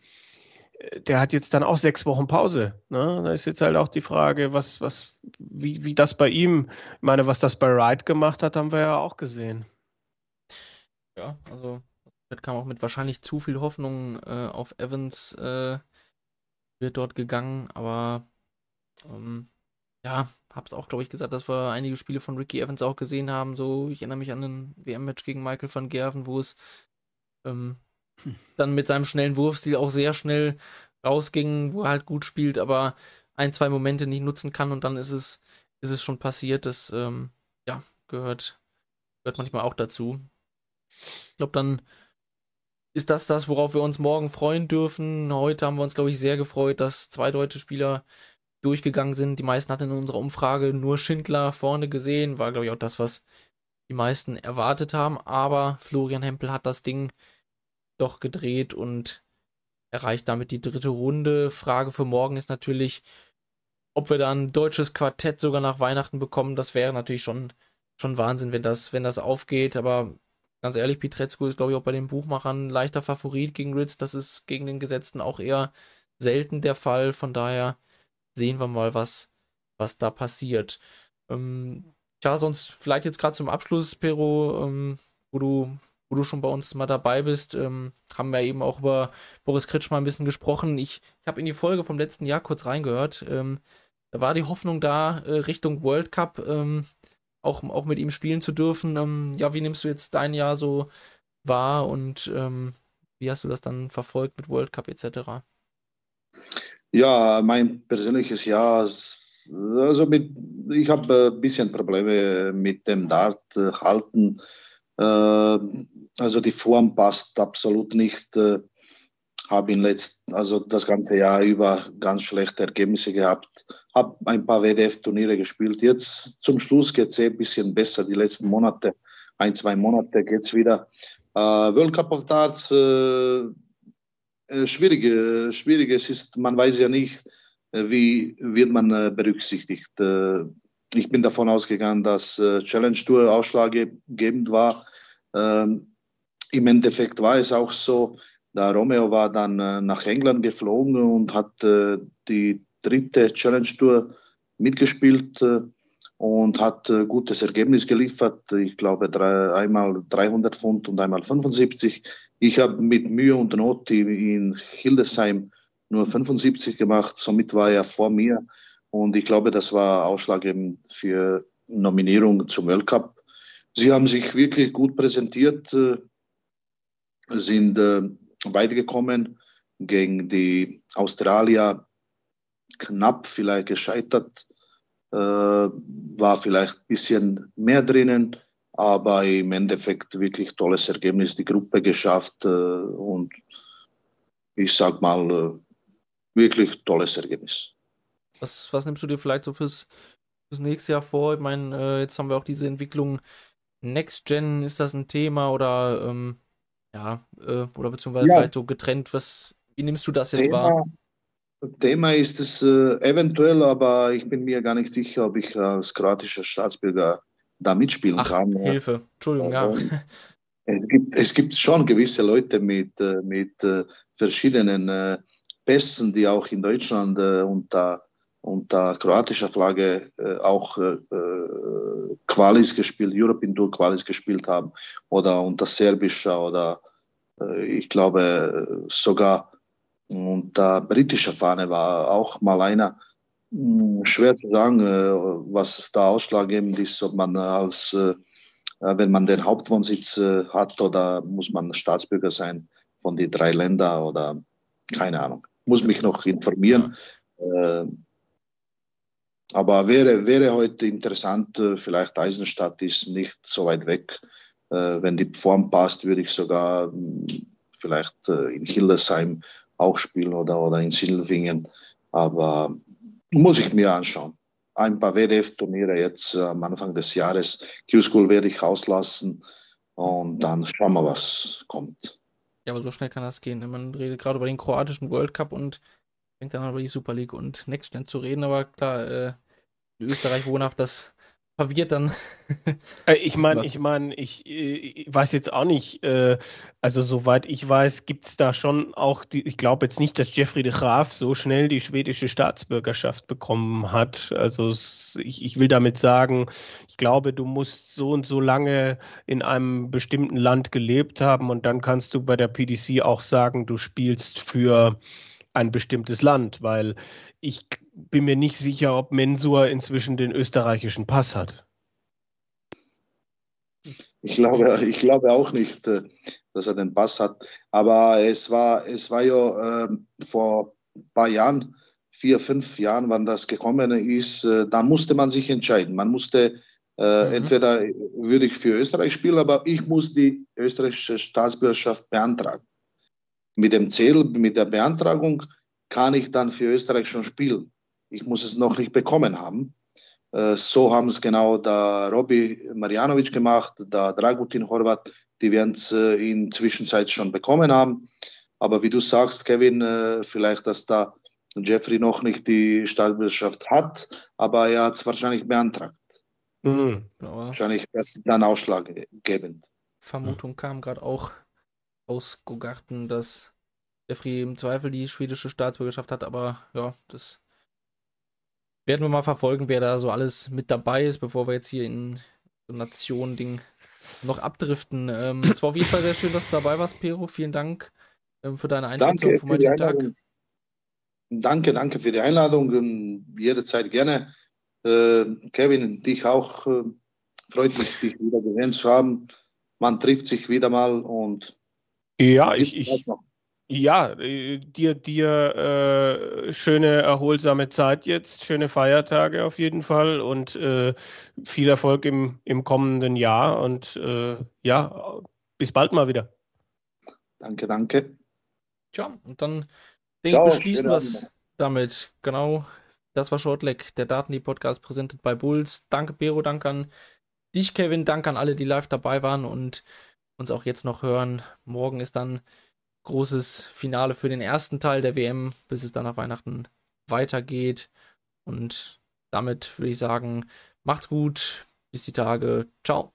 der hat jetzt dann auch sechs Wochen Pause. Ne? Da ist jetzt halt auch die Frage, was, was, wie, wie das bei ihm, ich meine, was das bei Wright gemacht hat, haben wir ja auch gesehen. Ja, also das kam auch mit wahrscheinlich zu viel Hoffnung äh, auf Evans äh, wird dort gegangen, aber ähm, ja, hab's auch, glaube ich, gesagt, dass wir einige Spiele von Ricky Evans auch gesehen haben. So, ich erinnere mich an ein WM-Match gegen Michael van Gerven, wo es ähm, hm. dann mit seinem schnellen Wurfstil auch sehr schnell rausging, wo er halt gut spielt, aber ein, zwei Momente nicht nutzen kann und dann ist es, ist es schon passiert. Das ähm, ja, gehört, gehört manchmal auch dazu. Ich glaube, dann ist das das, worauf wir uns morgen freuen dürfen. Heute haben wir uns, glaube ich, sehr gefreut, dass zwei deutsche Spieler durchgegangen sind. Die meisten hatten in unserer Umfrage nur Schindler vorne gesehen. War, glaube ich, auch das, was die meisten erwartet haben. Aber Florian Hempel hat das Ding doch gedreht und erreicht damit die dritte Runde. Frage für morgen ist natürlich, ob wir dann ein deutsches Quartett sogar nach Weihnachten bekommen. Das wäre natürlich schon, schon Wahnsinn, wenn das, wenn das aufgeht. Aber ganz ehrlich, Pietrezco ist, glaube ich, auch bei den Buchmachern leichter Favorit gegen Ritz. Das ist gegen den Gesetzten auch eher selten der Fall. Von daher sehen wir mal, was, was da passiert. Ähm, tja, sonst vielleicht jetzt gerade zum Abschluss, Pero, ähm, wo du wo du schon bei uns mal dabei bist, ähm, haben wir eben auch über Boris Kritsch mal ein bisschen gesprochen. Ich, ich habe in die Folge vom letzten Jahr kurz reingehört. Ähm, da war die Hoffnung da äh, Richtung World Cup. Ähm, auch, auch mit ihm spielen zu dürfen. Ähm, ja, wie nimmst du jetzt dein Jahr so wahr und ähm, wie hast du das dann verfolgt mit World Cup etc.? Ja, mein persönliches Jahr, also mit, ich habe ein bisschen Probleme mit dem Dart halten. Äh, also die Form passt absolut nicht. Äh, habe in letzten, also das ganze Jahr über ganz schlechte Ergebnisse gehabt, habe ein paar WDF-Turniere gespielt. Jetzt zum Schluss geht es eh ein bisschen besser. Die letzten Monate, ein, zwei Monate geht es wieder. Äh, World Cup of Darts, äh, schwierig, äh, schwierig. Es ist, man weiß ja nicht, äh, wie wird man äh, berücksichtigt. ich bin davon ausgegangen, dass Challenge Tour ausschlaggebend war. Ähm, Im Endeffekt war es auch so, der Romeo war dann nach England geflogen und hat die dritte Challenge Tour mitgespielt äh, und hat äh, gutes Ergebnis geliefert. Ich glaube, drei, einmal 300 Pfund und einmal 75. Ich habe mit Mühe und Not in Hildesheim nur 75 gemacht. Somit war er vor mir. Und ich glaube, das war ausschlaggebend für Nominierung zum Weltcup. Sie haben sich wirklich gut präsentiert, äh, sind äh, weitergekommen gegen die Australier knapp vielleicht gescheitert, äh, war vielleicht ein bisschen mehr drinnen, aber im Endeffekt wirklich tolles Ergebnis, die Gruppe geschafft und ich sag mal, wirklich tolles Ergebnis. Was, was nimmst du dir vielleicht so fürs, fürs nächste Jahr vor? Ich meine, äh, jetzt haben wir auch diese Entwicklung Next Gen, ist das ein Thema oder ähm, ja, äh, oder beziehungsweise ja. vielleicht so getrennt, was, wie nimmst du das jetzt Thema, wahr? Thema ist es äh, eventuell, aber ich bin mir gar nicht sicher, ob ich als kroatischer Staatsbürger da mitspielen Ach, kann. Hilfe, Entschuldigung, ja. Es gibt, es gibt schon gewisse Leute mit, äh, mit äh, verschiedenen äh, Pässen, die auch in Deutschland unter unter kroatischer Flagge äh, auch äh, äh, Qualis gespielt, European Tour Qualis gespielt haben oder unter serbischer oder äh, ich glaube sogar unter britischer Fahne war auch mal einer. Hm, schwer zu sagen, äh, was da ausschlaggebend ist, ob man als, äh, wenn man den Hauptwohnsitz hat oder muss man Staatsbürger sein von den drei Ländern oder keine Ahnung. Muss mich noch informieren. Ja aber wäre, wäre heute interessant, äh, vielleicht Eisenstadt ist nicht so weit weg. Äh, wenn die Form passt, würde ich sogar hm, vielleicht äh, in Hildesheim auch spielen oder, oder in Sindelfingen. Aber muss ich mir anschauen. Ein paar WDF-Turniere jetzt am Anfang des Jahres. Q-School werde ich auslassen und dann schauen wir, was kommt. Ja, aber so schnell kann das gehen. Man redet gerade über den kroatischen World Cup und fängt dann über die Super League und Next Gen zu reden, aber klar, äh, in Österreich wohnhaft, das verwirrt dann. Äh, ich meine, ich meine, ich, ich, weiß jetzt auch nicht, äh, also soweit ich weiß, gibt es da schon auch, die, ich glaube jetzt nicht, dass Jeffrey de Graaf so schnell die schwedische Staatsbürgerschaft bekommen hat. Also ich, ich will damit sagen, ich glaube, du musst so und so lange in einem bestimmten Land gelebt haben und dann kannst du bei der PDC auch sagen, du spielst für ein bestimmtes Land, weil ich bin mir nicht sicher, ob Mensur inzwischen den österreichischen Pass hat. Ich glaube, ich glaube auch nicht, äh, dass er den Pass hat. Aber es war, es war ja äh, vor ein paar Jahren, vier, fünf Jahren, wann das gekommen ist, äh, da musste man sich entscheiden. Man musste äh, mhm. entweder würde ich für Österreich spielen, aber ich muss die österreichische Staatsbürgerschaft beantragen. Mit dem Ziel, mit der Beantragung kann ich dann für Österreich schon spielen. Ich muss es noch nicht bekommen haben. Äh, so haben es genau der Robi Marjanovic gemacht, der Dragutin Horvat, die werden es äh, in Zwischenzeit schon bekommen haben. Aber wie du sagst, Kevin, äh, vielleicht, dass da Jeffrey noch nicht die Staatsbürgerschaft hat, aber er hat es wahrscheinlich beantragt. Mhm. Wahrscheinlich das dann ausschlaggebend. Vermutung kam gerade auch aus Gogarten, dass Jeffrey im Zweifel die schwedische Staatsbürgerschaft hat, aber ja, das werden wir mal verfolgen, wer da so alles mit dabei ist, bevor wir jetzt hier in so Nation-Ding noch abdriften. Ähm, es war auf jeden Fall sehr schön, dass du dabei warst, Pero. Vielen Dank ähm, für deine Einschätzung vom heutigen Tag. Danke, danke für die Einladung. Jederzeit gerne. Äh, Kevin, dich auch. Äh, freut mich, dich wieder gesehen zu haben. Man trifft sich wieder mal und. Ja, ich, ich, ja, äh, dir, dir äh, schöne erholsame Zeit jetzt, schöne Feiertage auf jeden Fall und äh, viel Erfolg im, im kommenden Jahr und äh, ja, bis bald mal wieder. Danke, danke. Tja, und dann denke ich, beschließen wir es damit. Genau, das war Shortleg, der Daten-Podcast präsentiert bei Bulls. Danke, Bero, danke an dich, Kevin, danke an alle, die live dabei waren und uns auch jetzt noch hören. Morgen ist dann großes Finale für den ersten Teil der WM, bis es dann nach Weihnachten weitergeht. Und damit würde ich sagen, macht's gut, bis die Tage. Ciao.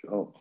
Ciao.